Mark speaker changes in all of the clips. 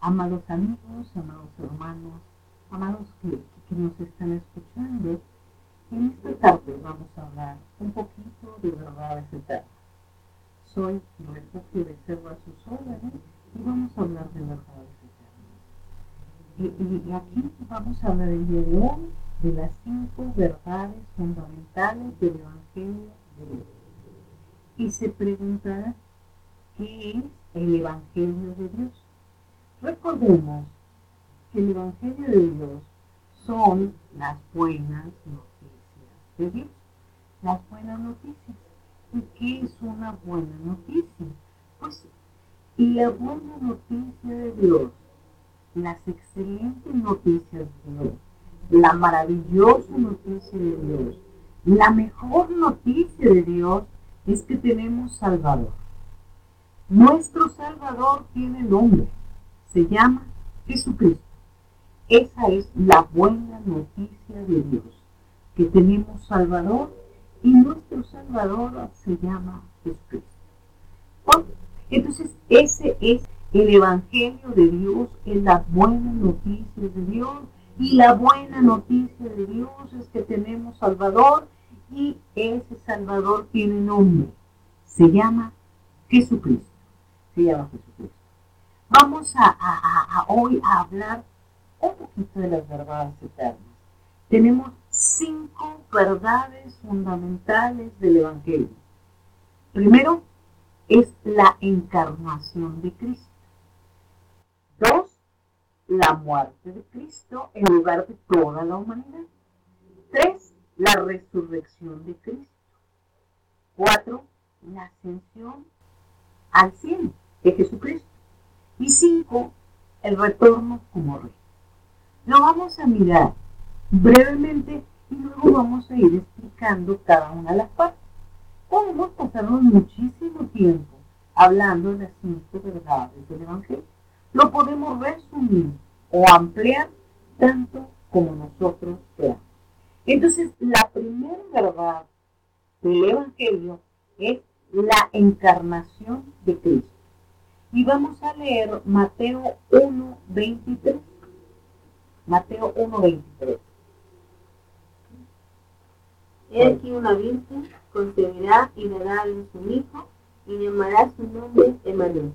Speaker 1: Amados amigos, amados hermanos, amados que, nos están escuchando, en esta tarde vamos a hablar un poquito de verdades eternas. Soy refugio de servo a sus órdenes y vamos a hablar de verdades eternas. Y, aquí vamos a hablar el día de hoy de las cinco verdades fundamentales del Evangelio de Dios. Y se preguntará, ¿qué es el Evangelio de Dios? Recordemos que el Evangelio de Dios son las buenas noticias de Dios. Las buenas noticias. ¿Y qué es una buena noticia? Pues la buena noticia de Dios, las excelentes noticias de Dios, la maravillosa noticia de Dios, la mejor noticia de Dios es que tenemos Salvador. Nuestro Salvador tiene nombre se llama Jesucristo. Esa es la buena noticia de Dios, que tenemos Salvador y nuestro Salvador se llama Jesucristo. entonces ese es el Evangelio de Dios, es la buena noticia de Dios y la buena noticia de Dios es que tenemos Salvador y ese Salvador tiene nombre, se llama Jesucristo. Se llama Jesucristo. Vamos a, hoy a hablar un poquito de las verdades eternas. Tenemos cinco verdades fundamentales del Evangelio. Primero es la encarnación de Cristo. Dos, la muerte de Cristo en lugar de toda la humanidad. Tres, la resurrección de Cristo. Cuatro, la ascensión al cielo de Jesucristo. Y cinco, el retorno como rey. Lo vamos a mirar brevemente y luego vamos a ir explicando cada una de las partes. Podemos pasarnos muchísimo tiempo hablando de las cinco verdades del Evangelio. Lo podemos resumir o ampliar tanto como nosotros veamos. Entonces, la primera verdad del Evangelio es la encarnación de Cristo. Y vamos a leer Mateo 1, 23. Mateo 1, 23.
Speaker 2: He aquí una virgen concebirá y dará a luz un hijo y llamará su nombre Emanuel,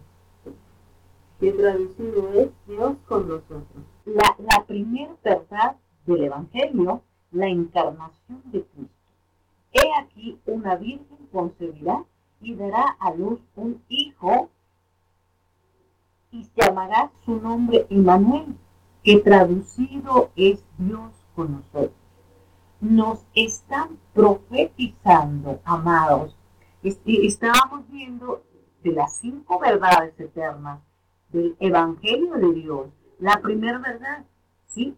Speaker 2: que traducido es Dios con nosotros.
Speaker 1: La, la primera verdad del Evangelio, la encarnación de Cristo. He aquí una virgen concebirá y dará a luz un hijo y llamará su nombre Emmanuel, que traducido es Dios con nosotros. Nos están profetizando, amados. Estábamos viendo de las cinco verdades eternas del Evangelio de Dios. La primera verdad, ¿sí?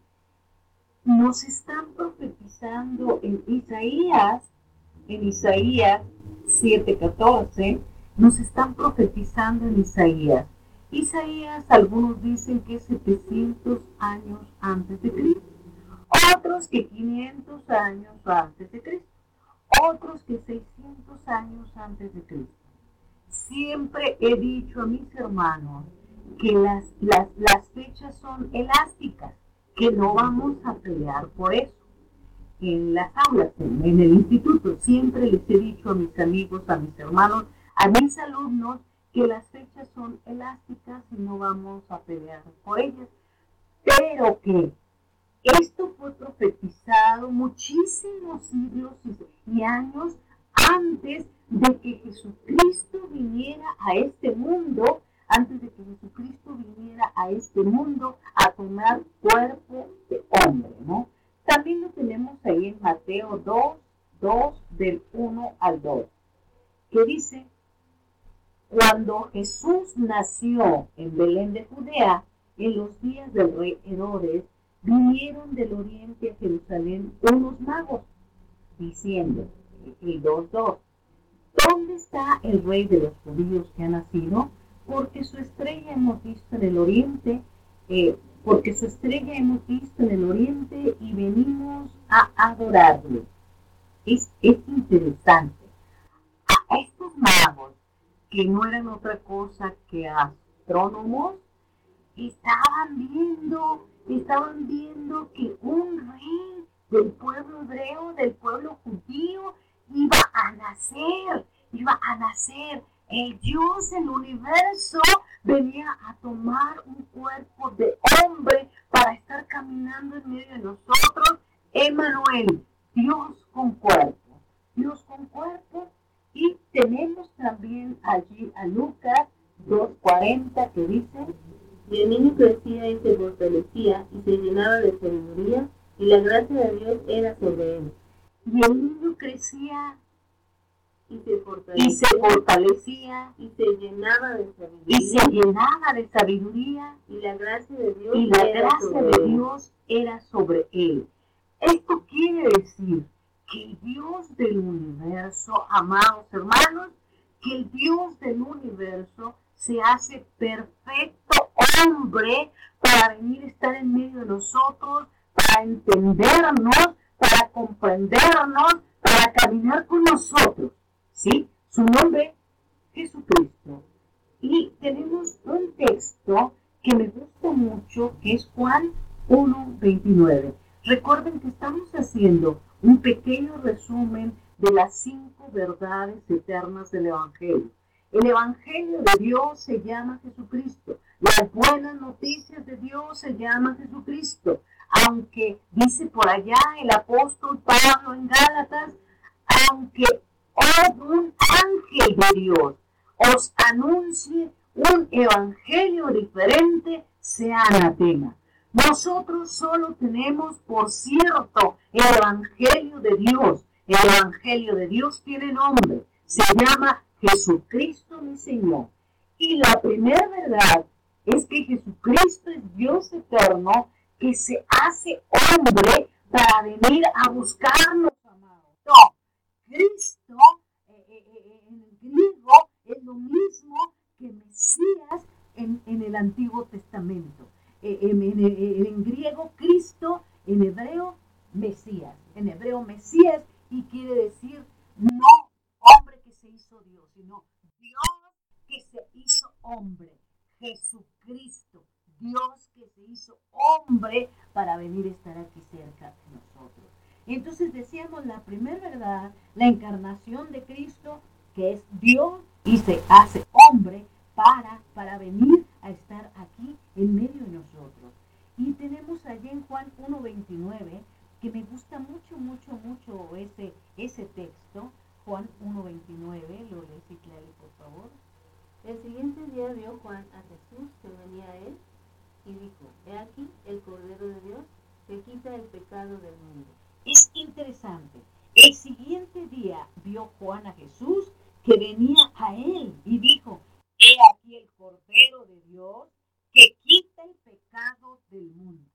Speaker 1: Nos están profetizando en Isaías, en Isaías 7:14, nos están profetizando en Isaías Isaías, algunos dicen que es 700 años antes de Cristo, otros que 500 años antes de Cristo, otros que 600 años antes de Cristo. Siempre he dicho a mis hermanos que las, las, las fechas son elásticas, que no vamos a pelear por eso. En las aulas, en el instituto, siempre les he dicho a mis amigos, a mis hermanos, a mis alumnos, que las fechas son elásticas y no vamos a pelear por ellas, pero que esto fue profetizado muchísimos siglos y años antes de que Jesucristo viniera a este mundo, antes de que Jesucristo viniera a este mundo a tomar cuerpo de hombre, ¿no? También lo tenemos ahí en Mateo 2, 2 del 1 al 2, que dice, cuando Jesús nació en Belén de Judea, en los días del rey Herodes, vinieron del oriente a Jerusalén unos magos, diciendo, el 2.2, ¿dónde está el rey de los judíos que ha nacido? Porque su estrella hemos visto en el oriente, eh, porque su estrella hemos visto en el oriente y venimos a adorarle. Es, es interesante. Que no eran otra cosa que astrónomos, estaban viendo, estaban viendo que un rey del pueblo hebreo, del pueblo judío, iba a nacer, iba a nacer. El Dios del universo venía a tomar un cuerpo de hombre para estar caminando en medio de nosotros. Emanuel, Dios con cuerpo, Dios con cuerpo. Y tenemos también allí a Lucas 2.40 que dice,
Speaker 2: y el niño crecía y se fortalecía y se llenaba de sabiduría y la gracia de Dios era sobre él.
Speaker 1: Y el niño crecía
Speaker 2: y se fortalecía
Speaker 1: y se, fortalecía,
Speaker 2: y se llenaba de sabiduría
Speaker 1: y se llenaba de sabiduría
Speaker 2: y la gracia de Dios
Speaker 1: y la
Speaker 2: era
Speaker 1: gracia
Speaker 2: sobre
Speaker 1: de. Dios era sobre él. Esto quiere decir que el Dios del universo, amados hermanos, que el Dios del universo se hace perfecto hombre para venir a estar en medio de nosotros, para entendernos, para comprendernos, para caminar con nosotros. ¿Sí? Su nombre, Jesucristo. Y tenemos un texto que me gusta mucho, que es Juan 1.29. Recuerden que estamos haciendo un pequeño resumen de las cinco verdades eternas del Evangelio. El Evangelio de Dios se llama Jesucristo. Las buenas noticias de Dios se llama Jesucristo. Aunque dice por allá el apóstol Pablo en Gálatas, aunque un ángel de Dios os anuncie un evangelio diferente, sea anatema. Nosotros solo tenemos, por cierto, el evangelio de Dios. El evangelio de Dios tiene nombre. Se llama Jesucristo mi Señor. Y la primera verdad es que Jesucristo es Dios eterno que se hace hombre para venir a buscarnos, amados. No, Cristo eh, eh, eh, en griego es lo mismo que Mesías en, en el Antiguo Testamento. En, en, griego Cristo, en hebreo Mesías. En hebreo Mesías y quiere decir no se hizo Dios, sino Dios que se hizo hombre. Jesucristo, Dios que se hizo hombre para venir a estar aquí cerca de nosotros. Entonces decíamos la primera verdad, la encarnación de Cristo, que es Dios y se hace hombre para, para venir a estar aquí en medio de nosotros. Y tenemos allí en Juan 1.29, que me gusta mucho, mucho, mucho ese, ese texto, Juan 1.29, lo lees Clary, por favor.
Speaker 2: El siguiente día vio Juan a Jesús que venía a él y dijo, he aquí el Cordero de Dios que quita el pecado del mundo.
Speaker 1: Es interesante. El siguiente día vio Juan a Jesús que venía a él y dijo, he aquí el Cordero de Dios que quita el pecado del mundo.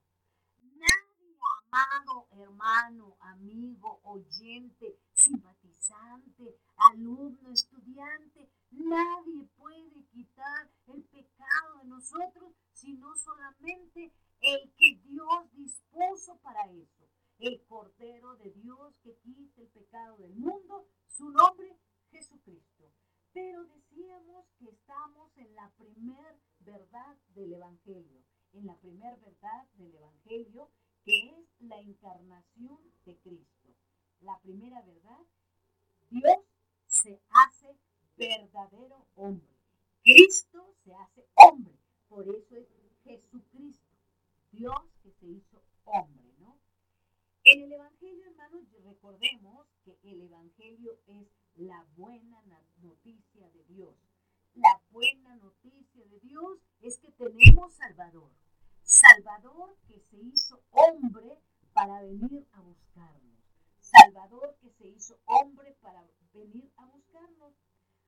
Speaker 1: Nadie, amado hermano, amigo, oyente, simpatizante, alumno, estudiante, nadie puede quitar el pecado de nosotros, sino solamente el que Dios dispuso para eso el Cordero de Dios que quita el pecado del mundo, su nombre Jesucristo. Pero decíamos que estamos en la primer verdad del Evangelio, en la primer verdad del Evangelio, que es la encarnación de Cristo. La primera verdad, Dios se hace verdadero hombre. Cristo se hace hombre. Por eso es Jesucristo, Dios que se hizo hombre, ¿no? En el Evangelio, hermanos, recordemos que el Evangelio es la buena noticia de Dios. La buena noticia de Dios es que tenemos Salvador. Salvador que se hizo hombre para venir a buscarnos. Salvador que se hizo hombre para venir a buscarnos.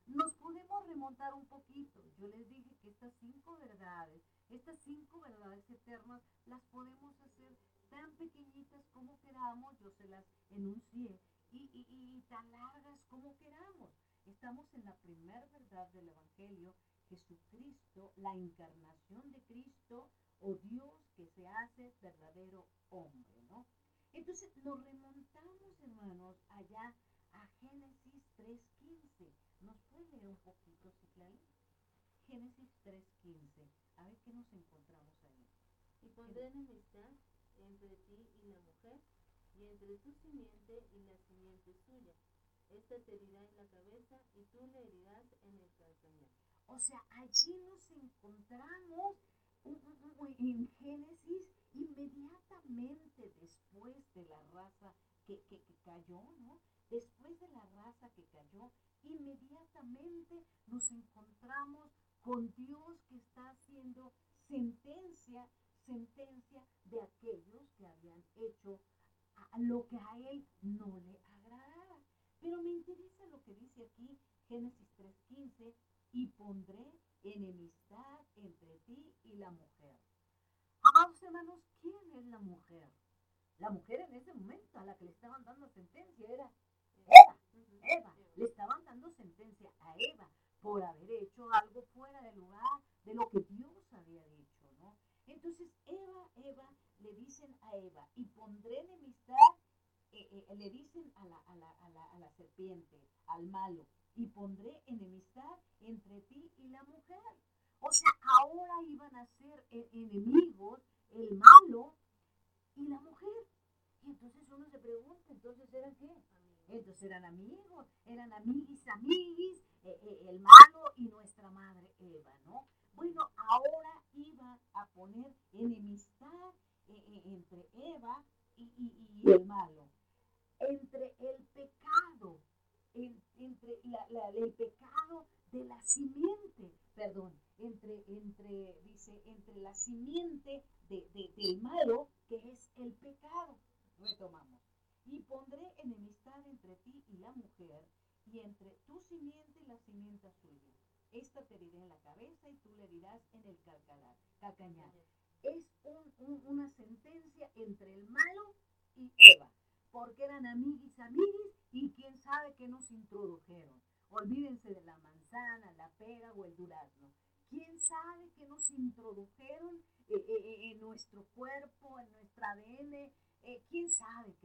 Speaker 1: Nos podemos remontar un poquito. Yo les dije que estas cinco verdades, estas cinco verdades eternas, las podemos hacer tan pequeñitas como queramos, yo se las enuncié, y, y, y tan largas como queramos. Estamos en la primera verdad del Evangelio, Jesucristo, la encarnación de Cristo, o Dios que se hace verdadero hombre, ¿no? Entonces nos remontamos, hermanos, allá a Génesis 3.15. ¿Nos puede leer un poquito, Ciclali? Génesis Génesis 3.15. A ver qué nos encontramos ahí.
Speaker 2: Y pondré enemistad entre ti y la mujer, y entre tu simiente y la simiente suya. Esta te herirá en la cabeza y tú le herirás en el calcañar.
Speaker 1: O sea, allí nos encontramos en Génesis inmediatamente después de la raza que, que, que, cayó, ¿no? Después de la raza que cayó, inmediatamente nos encontramos con Dios que está haciendo sentencia, sentencia de aquellos que habían hecho lo que a él no le agradaba. Pero me interesa lo que dice aquí Génesis 3.15, y pondré enemistad entre ti y la mujer. Amados hermanos, ¿quién es la mujer? La mujer en ese momento a la que le estaban dando sentencia era Eva. Eva. Le estaban dando sentencia a Eva por haber hecho algo fuera del lugar de lo que Dios había dicho, ¿no? Entonces Eva, Eva, le dicen a Eva, y pondré enemistad, eh, eh, le dicen a la, a, la, a, la, a la serpiente, al malo, y pondré enemistad entre ti y la mujer. O sea, ahora iban a ser e-, enemigos el malo y la mujer. Y entonces uno se pregunta, ¿entonces eran qué? Entonces eran amigos, eran amiguis, amiguis, eh, eh, el malo y nuestra madre Eva, ¿no? Bueno, ahora iba a poner enemistad eh, entre Eva y, y el malo, entre el pecado entre el pecado de la simiente, perdón, entre, entre, dice, entre la simiente de, del malo, que es el pecado. Retomamos. Y pondré enemistad entre ti y la mujer, y entre tu simiente y la simiente suya. Esta te heriré en la cabeza y tú le dirás en el calcañar. Es una sentencia entre el malo y Eva porque eran amiguis, amiguis, y quién sabe qué nos introdujeron. Olvídense de la manzana, la pera o el durazno. ¿Quién sabe qué nos introdujeron eh, eh, eh, en nuestro cuerpo, en nuestra ADN? ¿Quién sabe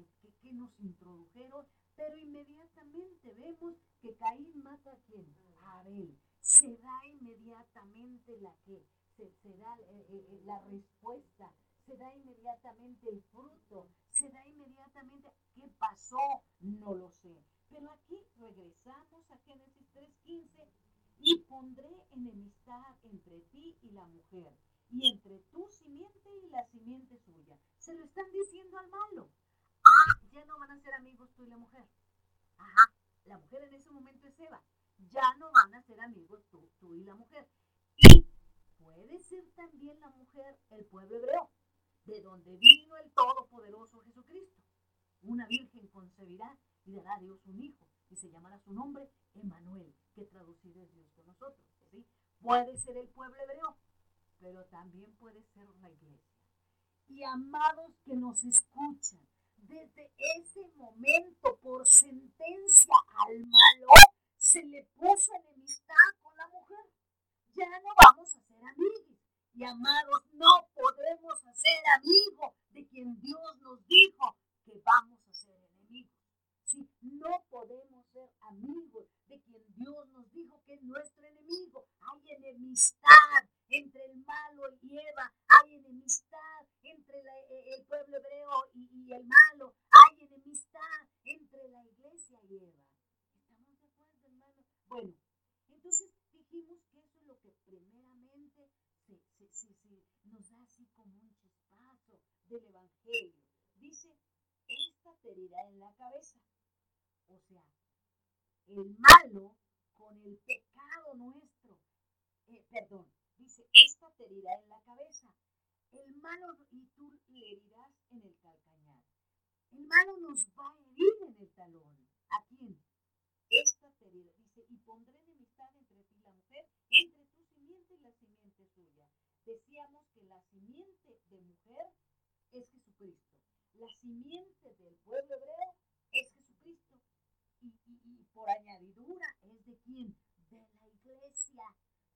Speaker 1: qué, nos introdujeron? Pero inmediatamente vemos que Caín mata a quién? A Abel. Se da inmediatamente la que, se, se da la respuesta, se da inmediatamente el fruto, se da inmediatamente. ¿Qué pasó? No lo sé. Pero aquí regresamos a Génesis 3.15 y pondré enemistad entre ti y la mujer y entre tu simiente y la simiente suya. Se lo están diciendo al malo. Ah, ya no van a ser amigos tú y la mujer. Ajá, la mujer en ese momento es Eva. Ya no van a ser amigos tú, tú y la mujer. Y puede ser también la mujer el pueblo hebreo de donde vino el Todopoderoso Jesucristo. Una virgen concebirá y dará a Dios un hijo y se llamará su nombre Emanuel, que traducido es Dios con nosotros. Puede ser el pueblo hebreo, pero también puede ser la iglesia. Y amados que nos escuchan, desde ese momento, por sentencia al malo, se le puso enemistad con la mujer. Ya no vamos a ser amigos. Y amados, no podemos hacer amigos de quien Dios nos dijo que vamos. Si no podemos ser amigos de quien Dios nos dijo que es nuestro enemigo. Hay enemistad entre el malo y Eva. Hay enemistad entre e, el pueblo hebreo y, el malo. Hay enemistad entre la iglesia y Eva. ¿Estamos de acuerdo, hermano? Bueno, entonces dijimos que eso es lo que primeramente nos da así como un chispazo del Evangelio. Dice, esta te en la cabeza. O sea, el malo con el pecado nuestro. Eh, perdón, dice, esta te herirá en la cabeza. El malo y tú le herirás en el calcañar. El malo nos va a herir en el talón. ¿A quién? Esta te herirá. Dice, y pondré enemistad entre ti y la mujer, entre tu simiente y la simiente suya decíamos que la simiente de mujer es Jesucristo. La simiente del pueblo hebreo por añadidura es de quién? De la iglesia.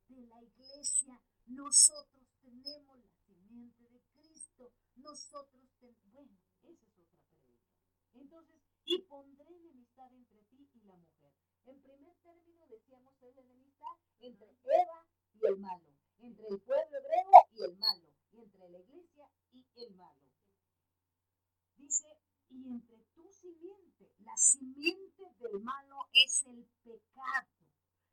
Speaker 1: De la iglesia. Nosotros tenemos la simiente de Cristo. Nosotros tenemos... Bueno, esa es otra pregunta. Entonces, y pondré enemistad entre ti y la mujer. En primer término decíamos es la enemistad entre Eva y el malo. el pueblo hebreo y el malo, entre la iglesia y el malo. Dice, y entre tu simiente, la simiente del malo es el pecado.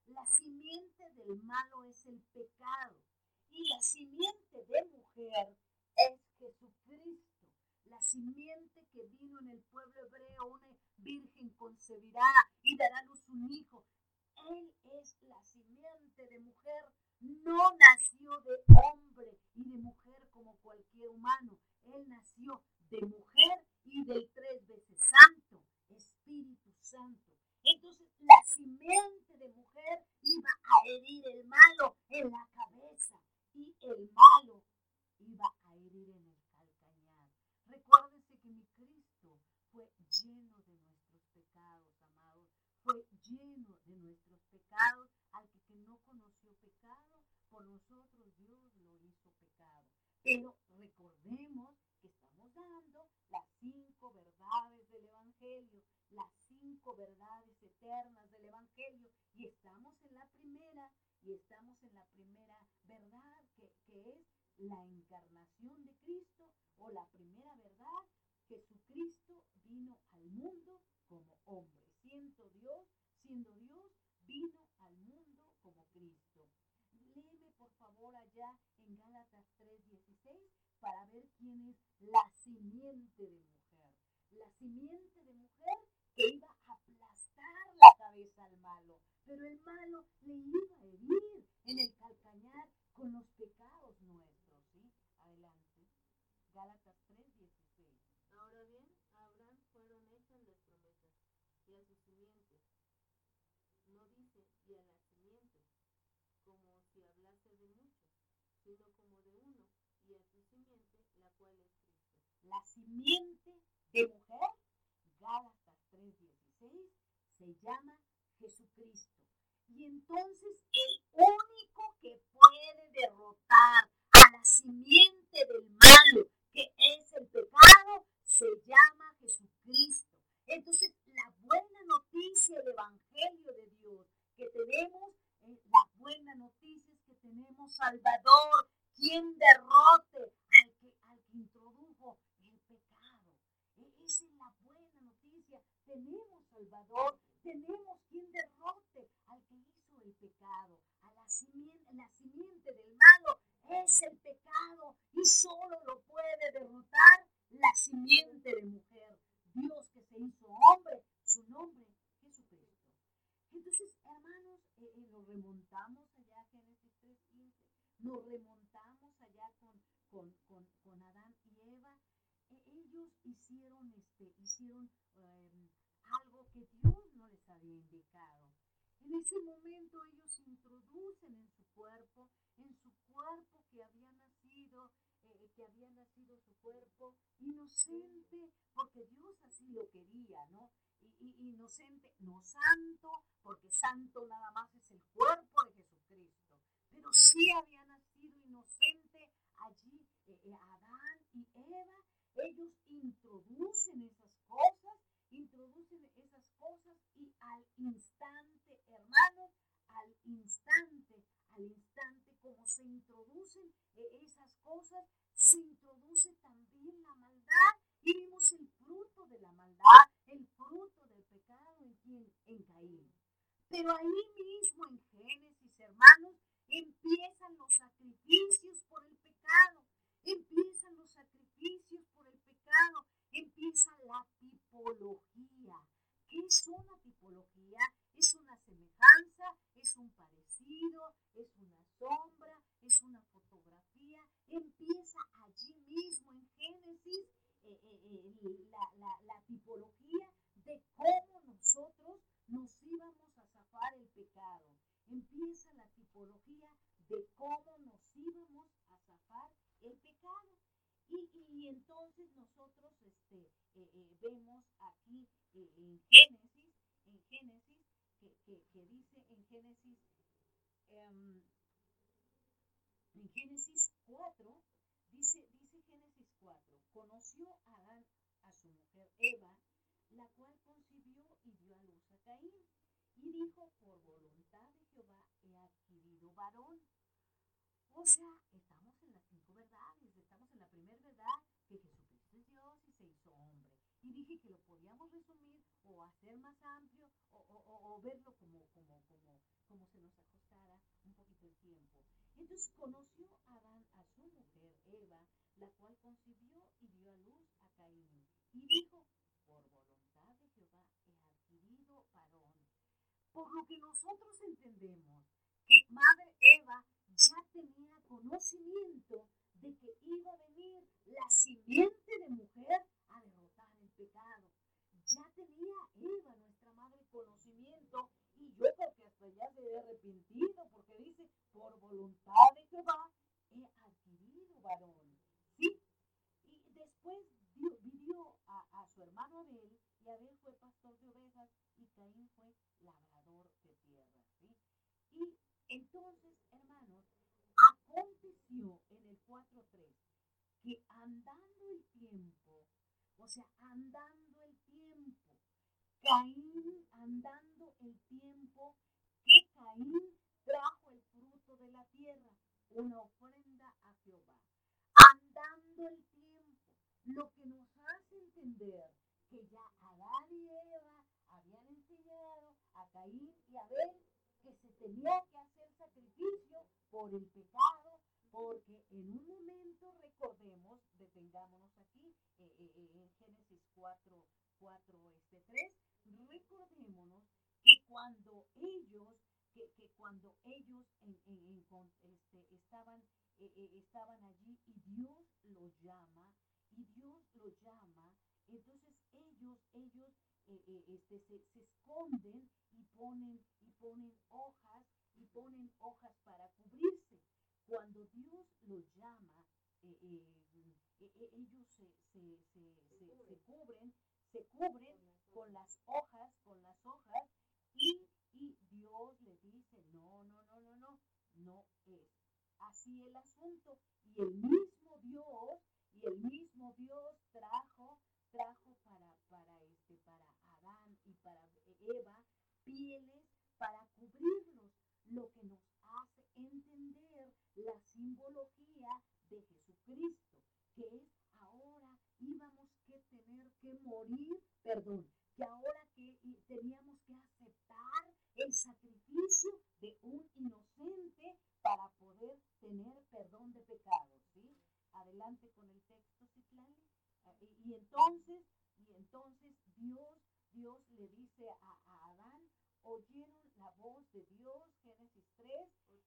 Speaker 1: La simiente del malo es el pecado. Y la simiente de mujer es Jesucristo. La simiente que vino en el pueblo hebreo, una virgen concebirá y dará luz un hijo. Él es la simiente de mujer. No nació de hombre y de mujer como cualquier humano. Él nació de mujer y del tres veces Santo. Entonces la simiente de mujer iba a herir el malo en la cabeza y el malo iba a herir en el calcañar. Recuérdense que mi Cristo fue lleno de nuestros pecados, amados. Fue lleno de nuestros pecados. Al que, no conoció pecado, por nosotros Dios lo hizo pecado. Pero recordemos que estamos dando las cinco verdades del Evangelio, las cinco verdades eternas del Evangelio. Y estamos en la primera, y estamos en la primera verdad, que, que es la encarnación de Cristo, o la primera verdad, Jesucristo vino al mundo como hombre. Siendo Dios, siendo Dios, vino al mundo como Cristo. Léeme por favor allá en Gálatas 3:16 para ver quién es la simiente de mujer. La simiente de mujer que iba a aplastar la cabeza al malo, pero el malo le iba a herir en el calcañar con los pecados nuestros. ¿sí? Adelante. Gálatas 3:16.
Speaker 2: Ahora bien, a Abraham fueron hechas las promesas y a su simiente. No dice y a las simientes, como si hablase de muchos, sino como de uno y a su simiente, la cual es Cristo.
Speaker 1: La simiente de mujer, Gálatas 3:16, se llama Jesucristo. Y entonces el único que puede derrotar a la simiente del malo, que es el pecado, se llama Jesucristo. Entonces, la buena noticia del Evangelio de Dios que tenemos, eh, la buena noticia es que tenemos Salvador, quien derrote al que, al que introdujo el pecado. E, esa es la buena noticia. Tenemos Salvador, tenemos quien derrote al que hizo el pecado. A la simiente, la simiente del malo es el pecado y solo lo puede derrotar la simiente de mujer. Dios que se hizo hombre, su nombre Jesucristo. Entonces, hermanos, eh, eh, nos remontamos allá a Génesis 3.15, nos remontamos allá con, con, con, con Adán y Eva. E, ellos hicieron, este, hicieron em, algo que Dios indicado. En ese momento ellos introducen en su cuerpo, en su cuerpo que había nacido, eh, que había nacido su cuerpo, inocente, porque Dios así lo quería, ¿no? Y, inocente, no santo, porque santo nada más es el cuerpo de Jesucristo, pero sí había nacido inocente allí eh, eh, Adán y Eva, ellos introducen cosas, introducen esas cosas y al instante, hermanos, al instante, al instante como se introducen esas cosas, se introduce también la maldad y vimos el fruto de la maldad, el fruto del pecado en quien en Caín. Pero ahí mismo en Génesis, hermanos, empiezan los sacrificios por el pecado, empiezan los sacrificios por el pecado, empieza la ¿Qué es una tipología? Es una semejanza, es un parecido, es una sombra, es una fotografía. Empieza allí mismo en Génesis eh, eh, eh, la, tipología de cómo nosotros nos íbamos a zafar el pecado. Empieza la tipología de cómo nos íbamos a zafar el pecado. Y, entonces nosotros este, vemos aquí en Génesis, en Génesis, que, dice en Génesis, em, Génesis 4, dice, dice Génesis 4, conoció a Adán a su mujer Eva, la cual concibió y dio a luz a Caín, y dijo, por voluntad de Jehová he adquirido varón. O sea, estamos en las cinco verdades, estamos en la primera verdad, que Jesucristo es Dios y se hizo hombre. Y dije que lo podíamos resumir o hacer más amplio o, o, o verlo como, como, como, como se nos ajustara un poquito el tiempo. Entonces conoció Adán a su mujer Eva, la cual concibió y dio a luz a Caín. Y dijo, por voluntad de Jehová he adquirido varón. Por lo que nosotros entendemos que Madre Eva ya tenía conocimiento de que iba a venir la simiente de mujer a derrotar el pecado. Ya tenía Eva, nuestra madre, conocimiento y yo creo que hasta ya se había arrepentido porque dice, por voluntad de Jehová he adquirido varón. ¿Sí? Y después vivió a, a su hermano Abel y Abel fue pastor de ovejas y Caín fue labrador de tierra. ¿sí? Y entonces, hermanos, aconteció en el 4.3 que andando el tiempo, o sea, andando el tiempo, Caín andando el tiempo, que Caín trajo el fruto de la tierra, una ofrenda a Jehová. Andando el tiempo, lo que nos hace entender que ya Adán y Eva habían enseñado a Caín y Abel que se tenía que hacer sacrificio por el pecado, porque en un momento, recordemos, detengámonos aquí, eh, eh, eh, en Génesis 4, 4 este, 3, recordémonos que cuando ellos, que, que cuando ellos en, en, en, este, estaban, estaban allí y Dios los llama, y Dios los llama, entonces ellos, ellos este, se, se esconden y ponen, y ponen hojas, y ponen hojas para cubrirse. Cuando Dios los llama, eh, eh, eh, ellos se, se, se, se, cubren, se cubren con las hojas, con las hojas, y, y Dios le dice, no, no, no, no, no, no es así el asunto. Y el mismo Dios, y el mismo Dios trajo, trajo para, para, este, para Adán y para Eva pieles para cubrirlos, lo que nos hace entender la simbología de Jesucristo, que es ahora íbamos que tener que morir, perdón, que ahora que teníamos que aceptar el sacrificio de un inocente para poder tener perdón de pecados, ¿sí? Adelante con el texto, Citlali. Ah, y entonces, y entonces Dios, Dios le dice a, a Adán, oyeron la voz de Dios, Génesis 3,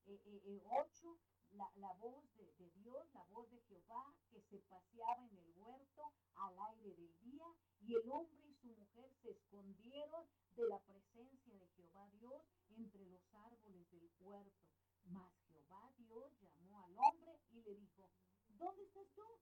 Speaker 1: eh, eh, 8, la, la voz de, Dios, la voz de Jehová que se paseaba en el huerto al aire del día, y el hombre y su mujer se escondieron de la presencia de Jehová Dios entre los árboles del huerto. Mas Jehová Dios llamó al hombre y le dijo, ¿dónde estás tú?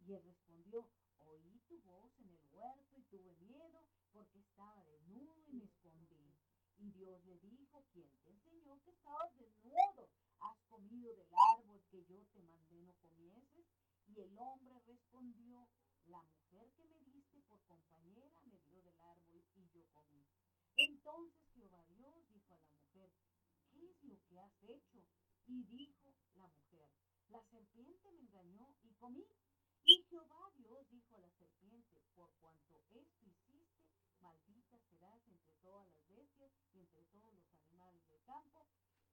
Speaker 1: Y él respondió, oí tu voz en el huerto y tuve miedo porque estaba desnudo y me escondí. Y Dios le dijo, ¿quién te enseñó que estabas desnudo? ¿Has comido del árbol que yo te mandé no comieses? Y el hombre respondió, la mujer que me diste por compañera me dio del árbol y yo comí. Entonces Jehová Dios dijo a la mujer, ¿qué es lo que has hecho? Y dijo la mujer, la serpiente me engañó y comí. Y Jehová Dios dijo a la serpiente, por cuanto esto hiciste, maldita serás entre todas las bestias y entre todos los animales del campo.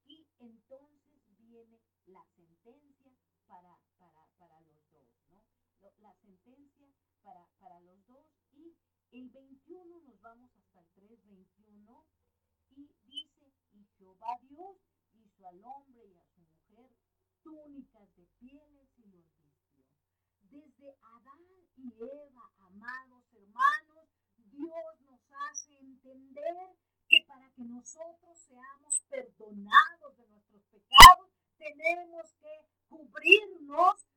Speaker 1: Y entonces viene la sentencia para. La sentencia para, para los dos. Y el 21 nos vamos hasta el 3.21 y dice, y Jehová Dios hizo al hombre y a su mujer túnicas de pieles y los vistió. Desde Adán y Eva, amados hermanos, Dios nos hace entender que para que nosotros seamos perdonados de nuestros pecados, tenemos que cubrirnos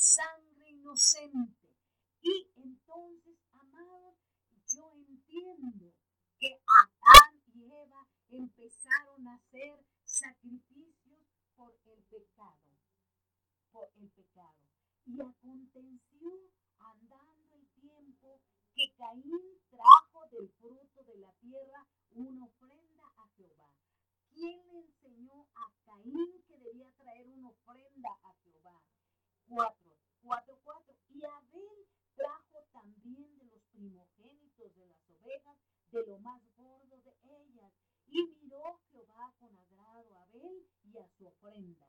Speaker 1: sangre inocente. Y entonces, amados, yo entiendo que Adán y Eva empezaron a hacer sacrificios por el pecado, por el pecado. Y aconteció andando el tiempo que Caín trajo del fruto de la tierra una ofrenda a Jehová. ¿Quién le enseñó a Caín que 4, 4, 4. Y Abel trajo también de los primogénitos de las ovejas, de lo más gordo de ellas. Y miró Jehová con agrado a Abel y a su ofrenda.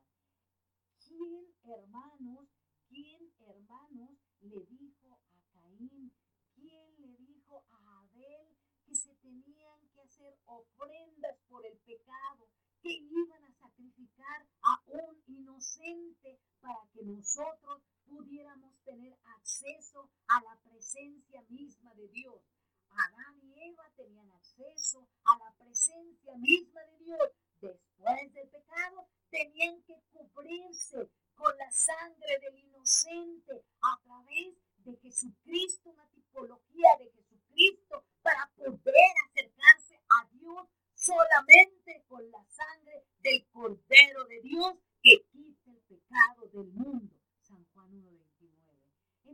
Speaker 1: ¿Quién, hermanos, quién, hermanos, le dijo a Caín? ¿Quién le dijo a Abel que se tenían que hacer ofrendas por el pecado? que iban a sacrificar a un inocente para que nosotros pudiéramos tener acceso a la presencia misma de Dios. Adán y Eva tenían acceso a la presencia misma de Dios. Después del pecado tenían que cubrirse con la sangre del inocente a través de Jesucristo, una tipología de Jesucristo para poder acercarse a Dios solamente con la sangre del Cordero de Dios que quita el pecado del mundo.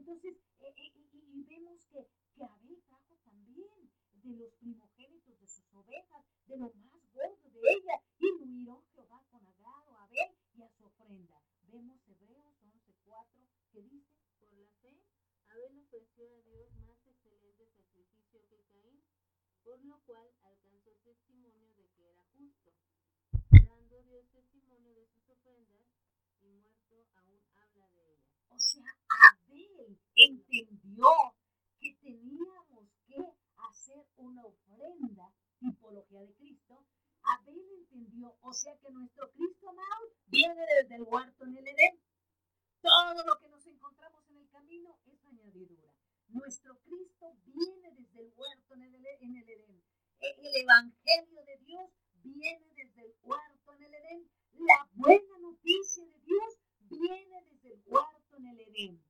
Speaker 1: San Juan 1.29. Entonces, eh, eh, y vemos que, que Abel trajo también de los primogénitos de sus ovejas, de lo más gordo de ella, y miró Jehová con agrado a Abel y a su ofrenda. Vemos Hebreos 11.4 que dice,
Speaker 2: por la fe, Abel ofreció a Dios más excelente sacrificio que Caín, por lo cual alcanzó testimonio de que era justo, dando Dios testimonio de sus ofrendas, y muerto aún habla de ellas.
Speaker 1: O sea, Abel entendió que teníamos que hacer una ofrenda, tipología de Cristo. Abel entendió, o sea que nuestro Cristo amado viene desde el huerto en el Edén. Todo lo que nos encontramos en el camino es añadidura. Nuestro Cristo viene desde el huerto en el, en el Edén. El Evangelio de Dios viene desde el huerto en el Edén. La buena noticia de Dios viene desde el huerto en el Edén.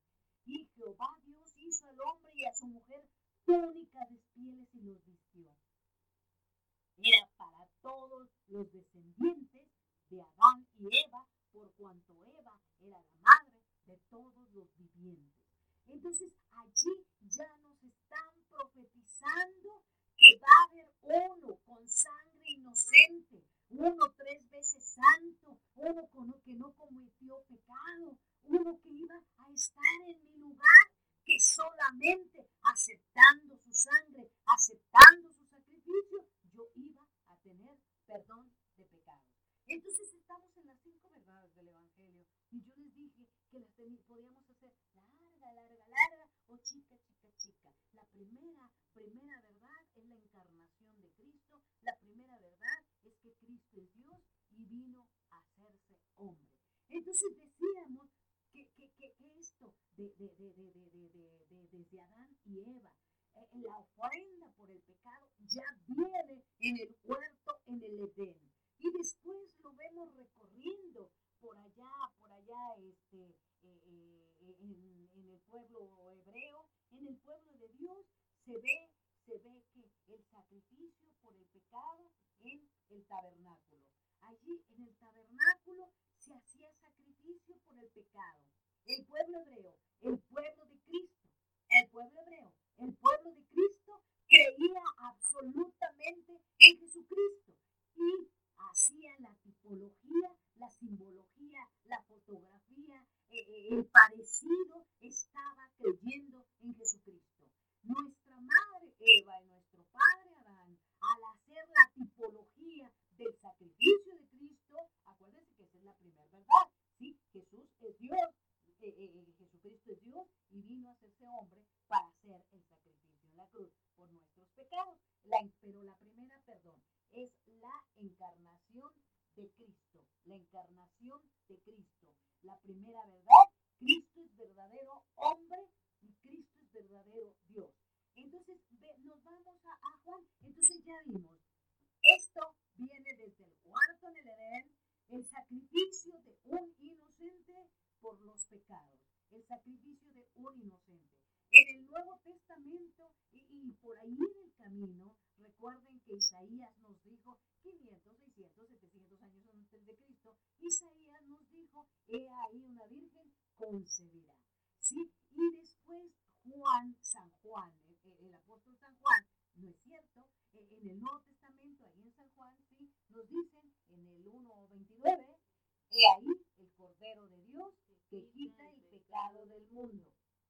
Speaker 1: Y Jehová Dios hizo al hombre y a su mujer túnicas de pieles y los vistió. Era para todos los descendientes de Adán y Eva, por cuanto Eva era la madre de todos los vivientes. Entonces allí ya nos están profetizando que va a haber uno con sangre inocente, uno tres veces santo, uno con, que no cometió pecado, uno que iba a estar en mi lugar, que solamente aceptando su sangre, aceptando su sacrificio, yo iba a tener perdón de pecado. Entonces estamos en las cinco verdades del Evangelio y yo les dije que las podíamos hacer larga, larga, larga o chica, chica, chica. La primera, primera verdad es la encarnación de Cristo. La primera verdad es que Cristo es Dios y vino a hacerse hombre. Entonces decíamos que, que, que esto de, de, de, de, desde Adán y Eva, eh, la ofrenda por el pecado ya viene en el huerto, en el Edén. Y después lo vemos recorriendo por allá, por allá, este, eh, eh, en, en, el pueblo hebreo, en el pueblo de Dios, se ve, se ve que el sacrificio por el pecado en el tabernáculo. Allí en el tabernáculo se hacía sacrificio por el pecado. El pueblo hebreo, el pueblo de Cristo, el pueblo hebreo, el pueblo de Cristo creía absolutamente en Jesucristo y hacía la tipología, la simbología, la fotografía, eh, eh, el parecido, estaba creyendo en Jesucristo. Nuestra madre Eva y nuestro padre Adán, al hacer la tipología del sacrificio de Cristo, acuérdense que esa es la primera verdad, ¿sí? Jesús es Dios, eh, Jesucristo es Dios y vino a hacerse hombre para hacer el sacrificio en la cruz por nuestros pecados. pero la primera, perdón, es la encarnación de Cristo, la encarnación de Cristo. La primera verdad, Cristo es verdadero hombre y Cristo es verdadero Dios. Entonces nos vamos a, a Juan, entonces ya vimos, esto viene desde el cuarto en el Edén, el sacrificio de un inocente por los pecados, el sacrificio de un inocente. En el Nuevo Testamento y, y por ahí en el camino, recuerden que Isaías nos dijo 500, 600, 700 años antes de Cristo, Isaías nos dijo, he ahí una virgen concebirá. ¿Sí? Y después Juan, San Juan, el, el apóstol San Juan, ¿no es cierto? E, en el Nuevo Testamento, ahí en San Juan, sí, nos dicen en el 1.29, he ahí el Cordero de Dios que quita el pecado pecado del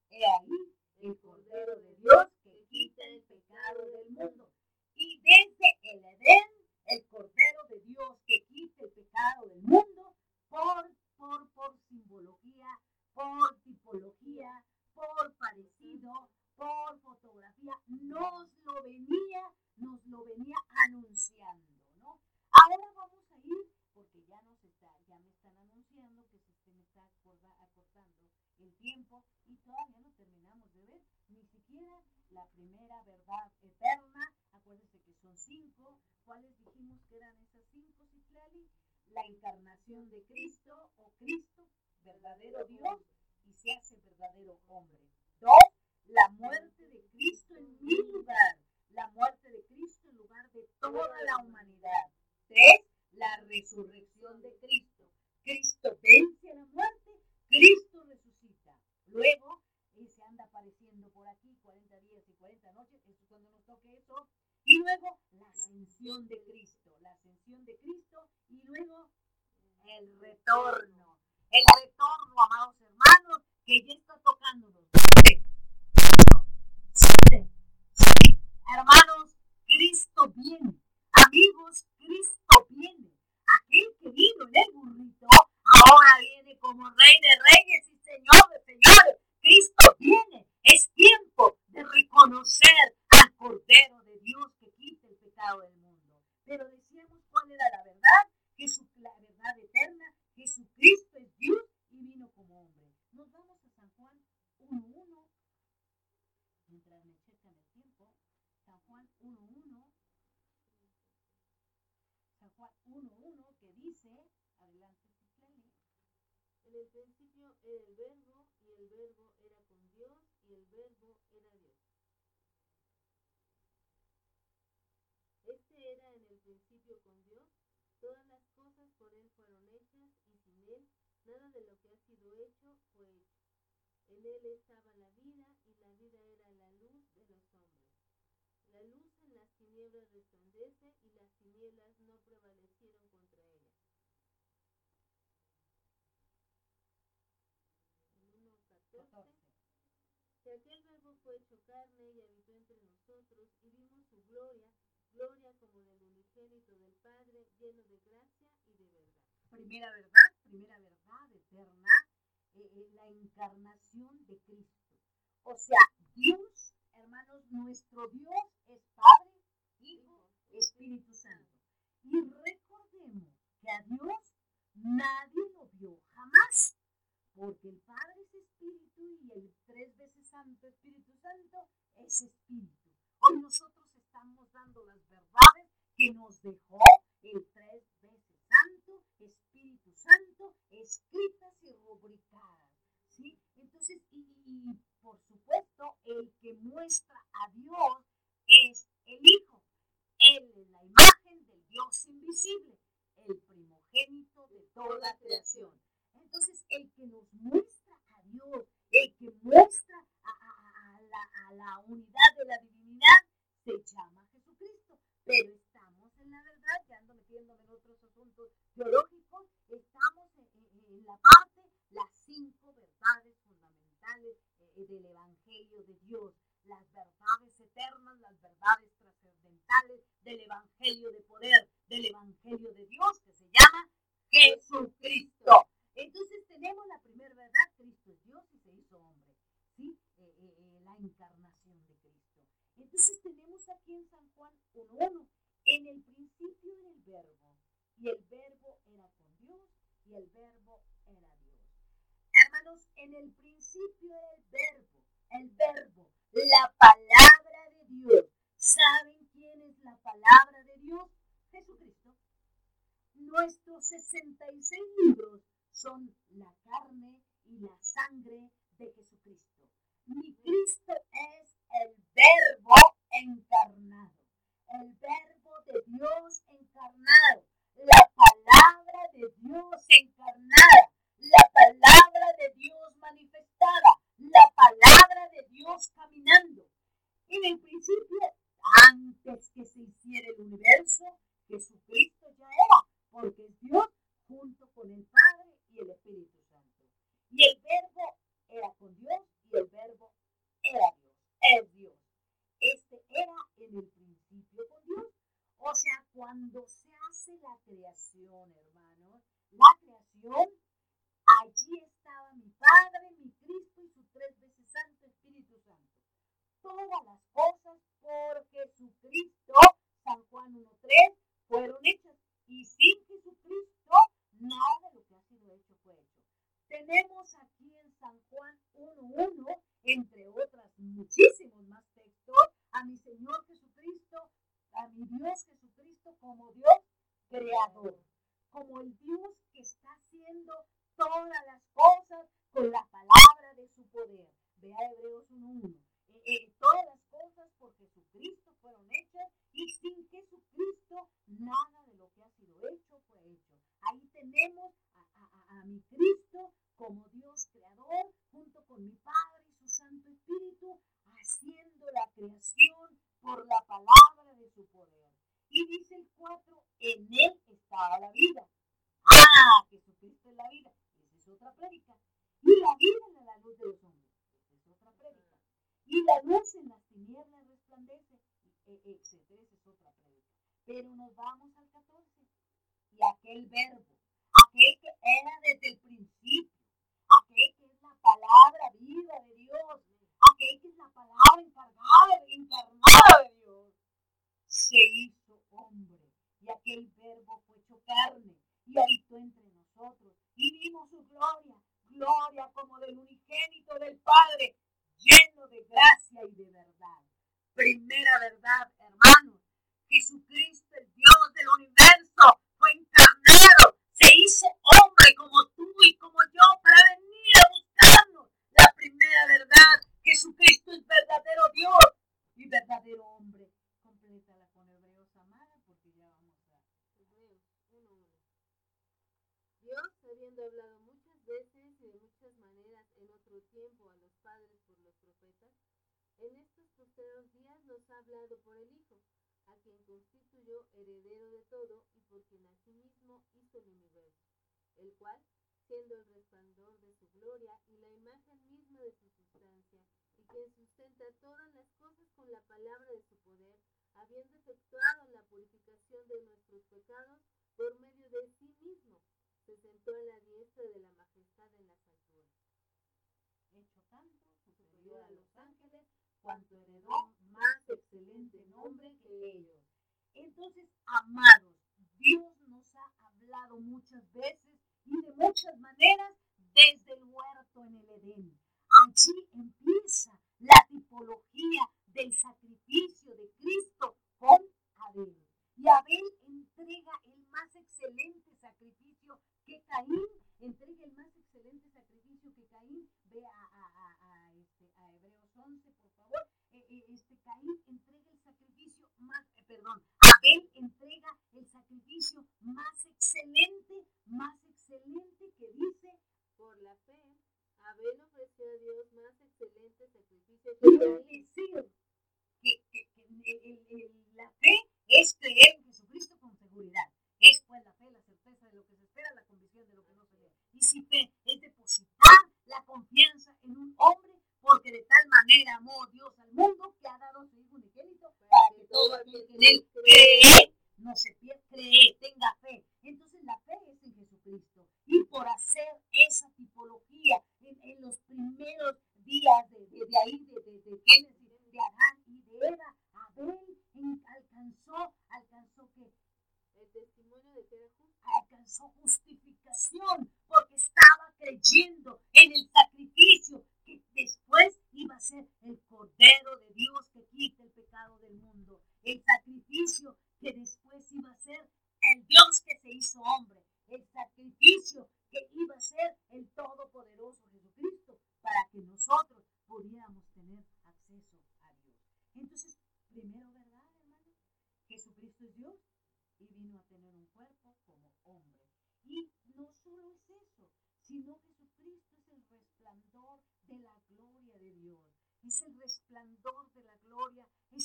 Speaker 1: mundo. He ahí el Cordero de Dios que quita el pecado del mundo. Y desde el Edén, el Cordero de Dios que quita el pecado del mundo, por, por, por simbología, por tipología, por parecido, por fotografía, nos lo venía, nos lo venía anunciando, ¿no? Ahora vamos a ir, porque ya nos está, ya me están anunciando que se me está acortando el tiempo y todavía no terminamos de ver ni siquiera la primera verdad eterna. Acuérdense que son cinco. ¿Cuáles dijimos que eran esas cinco, Citlali? La encarnación de Cristo o Cristo, verdadero Dios, y se hace verdadero hombre. Dos, la muerte de Cristo en mi lugar, la muerte de Cristo en lugar de toda la humanidad. Tres, la resurrección de Cristo. Cristo vence la muerte, Cristo resucita. Luego, y se anda apareciendo por aquí 40 días y 40 noches, es cuando nos toque eso. Y luego, la ascensión de Cristo, la ascensión de Cristo y luego el retorno. El retorno, amados hermanos, que ya está tocándonos. Hermanos, Cristo viene. Amigos, Cristo viene. Aquel que vino en el burrito, ahora viene como Rey de Reyes y Señor de Señores. Cristo viene. Es tiempo de reconocer al Cordero de Dios que quita el pecado del mundo. Pero decíamos cuál era la verdad, que la verdad eterna, Jesucristo es Dios y vino como hombre. Nos vamos a San Juan 1.1. Mientras me checan el tiempo, San Juan 1.1. San Juan 1.1 que dice, adelante.
Speaker 2: En el principio era el verbo, y el verbo era con Dios, y el verbo era Dios. Este era en el principio con Dios, todas las cosas por Él fueron hechas, y sin Él nada de lo que ha sido hecho fue hecho. En Él estaba la vida, y la vida era la luz de los hombres. La luz en las tinieblas resplandece, y las tinieblas no prevalecieron contra ella. En 1.14 que aquel verbo fue hecho carne y habitó entre nosotros, y vimos su gloria, gloria como del unigénito del Padre, lleno de gracia y de verdad.
Speaker 1: Primera verdad, primera verdad eterna, eh, eh, la encarnación de Cristo. O sea, Dios, hermanos, nuestro Dios es Padre, Hijo, Espíritu Santo. Y recordemos que a Dios nadie lo vio jamás, porque el Padre es Espíritu y el tres veces Santo, Espíritu Santo, es Espíritu. Hoy nosotros estamos dando las verdades que nos dejó el tres veces Santo, Espíritu Santo, escritas y rubricadas. Entonces, y, por supuesto, el que muestra a Dios es el Hijo. Él es la imagen del Dios invisible, el primogénito de toda la creación. Entonces, el que nos muestra a Dios, el que muestra a, la, a la unidad de la divinidad, se llama Jesucristo. Pero estamos en la verdad, ya ando metiéndome en otros asuntos teológicos, estamos en, la parte, las cinco verdades fundamentales eh, del Evangelio de Dios, las verdades eternas, las verdades trascendentales del Evangelio de poder, del Evangelio de Dios, que se llama Jesucristo. Entonces tenemos la primera verdad, Cristo es Dios y se hizo hombre, ¿sí? Eh, eh, la encarnación. Entonces tenemos aquí en San Juan 1.1, en el principio era el verbo, y el verbo era con Dios, y el verbo era Dios. Hermanos, en el principio era el verbo, el verbo, la palabra de Dios. ¿Saben quién es la palabra de Dios? Jesucristo. Nuestros 66 libros son la carne y la sangre de Jesucristo. Mi Cristo el verbo. Con Hebreos, amada, porque ya vamos a...
Speaker 2: Hebreos 1.1. Dios, habiendo hablado muchas veces y de muchas maneras en otro tiempo a los padres por los profetas, en estos posteros días nos ha hablado por el Hijo, a quien constituyó heredero de todo y por quien asimismo hizo el universo, el cual, siendo el resplandor de su gloria y la imagen misma de su sustancia, y quien sustenta todas las cosas con la palabra de su poder, habiendo efectuado la purificación de nuestros pecados por medio de sí mismo, se sentó en la diestra de la majestad en las alturas.
Speaker 1: Hecho tanto, superior a los ángeles, cuanto heredó más excelente nombre que ellos. Entonces, amados, Dios nos ha hablado muchas veces y de muchas maneras desde el huerto en el Edén. Allí empieza la tipología del sacrificio de Cristo con Abel. Y Abel entrega el más excelente sacrificio que Caín, entrega el más excelente sacrificio que Caín, ve a, a, a, este, a Hebreos 11, por favor, eh, eh, este Caín entrega el sacrificio más, eh, perdón, Abel entrega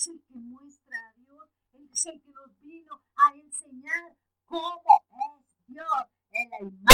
Speaker 1: es
Speaker 2: el que
Speaker 1: muestra a Dios, Él el que nos vino a enseñar cómo es Dios en la imagen